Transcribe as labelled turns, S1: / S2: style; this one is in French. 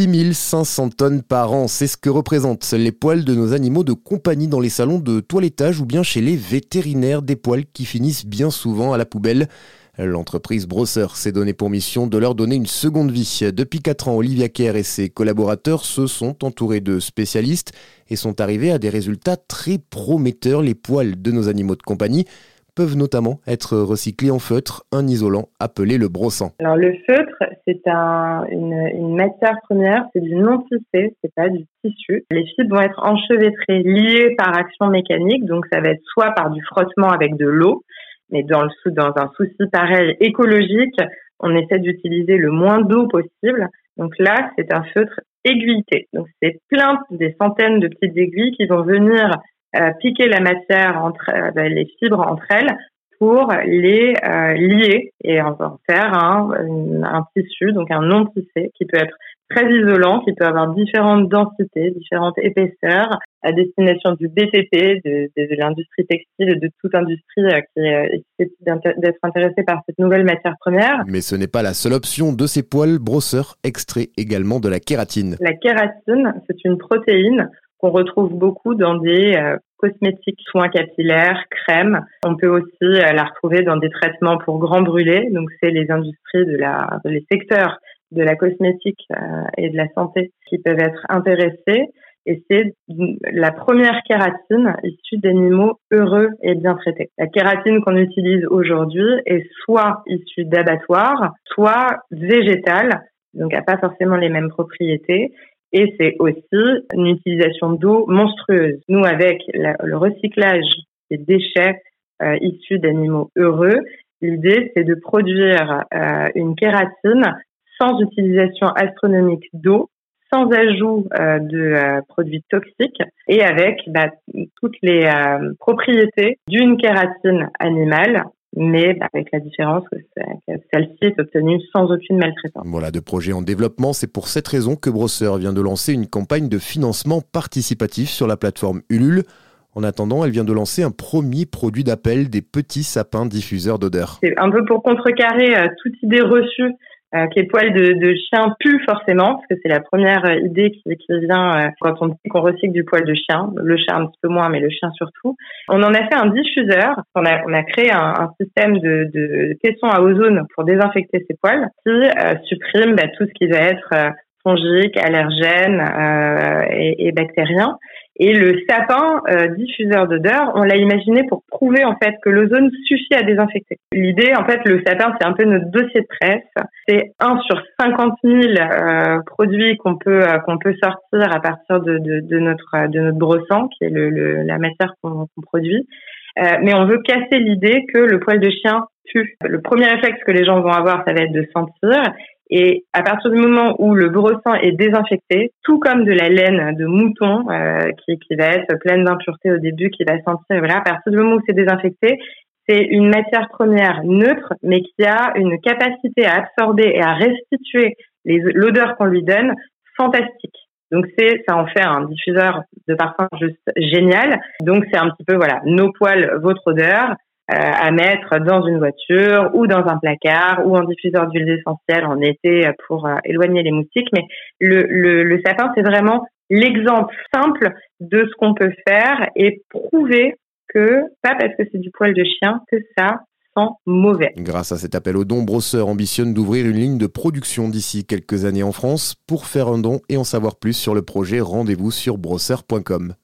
S1: 6500 tonnes par an, c'est ce que représentent les poils de nos animaux de compagnie dans les salons de toilettage ou bien chez les vétérinaires, des poils qui finissent bien souvent à la poubelle. L'entreprise Brosseur s'est donné pour mission de leur donner une seconde vie. Depuis 4 ans, Olivia Kerr et ses collaborateurs se sont entourés de spécialistes et sont arrivés à des résultats très prometteurs. Les poils de nos animaux de compagnie peuvent notamment être recyclés en feutre, un isolant appelé le brossant.
S2: Alors le feutre, c'est une, matière première, c'est du non-tissé, c'est pas du tissu. Les fibres vont être enchevêtrées, liées par action mécanique, donc ça va être soit par du frottement avec de l'eau, mais dans, dans un souci pareil écologique, on essaie d'utiliser le moins d'eau possible. Donc là, c'est un feutre aiguilleté. Donc c'est plein des centaines de petites aiguilles qui vont venir piquer la matière entre euh, ben, les fibres entre elles pour les euh, lier et en faire un, un tissu, donc un non tissé qui peut être très isolant, qui peut avoir différentes densités, différentes épaisseurs, à destination du BTP, de, de, l'industrie textile, de toute industrie euh, qui est d'être intéressée par cette nouvelle matière première.
S1: Mais ce n'est pas la seule option de ces poils. brosseurs extrait également de la kératine.
S2: La kératine, c'est une protéine qu'on retrouve beaucoup dans des euh, cosmétiques, soins capillaires, crèmes. On peut aussi euh, la retrouver dans des traitements pour grands brûlés. Donc, c'est les industries de la, les secteurs de la cosmétique euh, et de la santé qui peuvent être intéressés. Et c'est la première kératine issue d'animaux heureux et bien traités. La kératine qu'on utilise aujourd'hui est soit issue d'abattoirs, soit végétale, donc n'a pas forcément les mêmes propriétés et c'est aussi une utilisation d'eau monstrueuse. Nous, avec le recyclage des déchets euh, issus d'animaux heureux, l'idée, c'est de produire euh, une kératine sans utilisation astronomique d'eau, sans ajout euh, de produits toxiques et avec bah, toutes les propriétés d'une kératine animale mais avec la différence que celle-ci est obtenue sans aucune maltraitance.
S1: Voilà, de projets en développement. C'est pour cette raison que Brosseur vient de lancer une campagne de financement participatif sur la plateforme Ulule. En attendant, elle vient de lancer un premier produit d'appel des petits sapins diffuseurs d'odeur.
S2: C'est un peu pour contrecarrer euh, toute idée reçue euh, que les poils de, de chien puent forcément, parce que c'est la première euh, idée qui, qui vient euh, quand on dit qu'on recycle du poil de chien, le chat un petit peu moins, mais le chien surtout. On en a fait un diffuseur, on a, on a créé un, un système de, de caisson à ozone pour désinfecter ces poils, qui supprime bah, tout ce qui va être fongique, allergène et, et bactérien. Et le sapin euh, diffuseur d'odeur, on l'a imaginé pour prouver en fait que l'ozone suffit à désinfecter. L'idée, en fait, le sapin, c'est un peu notre dossier de presse. C'est un sur 50 000 euh, produits qu'on peut euh, qu'on peut sortir à partir de, de, notre de notre brossant, qui est le, la matière qu'on produit. mais on veut casser l'idée que le poil de chien tue. Le premier réflexe que les gens vont avoir, ça va être de sentir. Et à partir du moment où le brossin est désinfecté, tout comme de la laine de mouton euh, qui, qui va être pleine d'impuretés au début, qui va sentir, voilà, à partir du moment où c'est désinfecté, c'est une matière première neutre, mais qui a une capacité à absorber et à restituer l'odeur qu'on lui donne fantastique. Donc c'est, ça en fait un diffuseur de parfum juste génial. Donc c'est un petit peu voilà, nos poils, votre odeur. Euh, à mettre dans une voiture ou dans un placard ou en diffuseur d'huile essentielle en été pour euh, éloigner les moustiques. Mais le sapin, c'est vraiment l'exemple simple de ce qu'on peut faire et prouver que, pas parce que c'est du poil de chien, que ça sent mauvais.
S1: Grâce à cet appel au don, Brosseur ambitionne d'ouvrir une ligne de production d'ici quelques années en France. Pour faire un don et en savoir plus sur le projet, rendez-vous sur brosseur.com.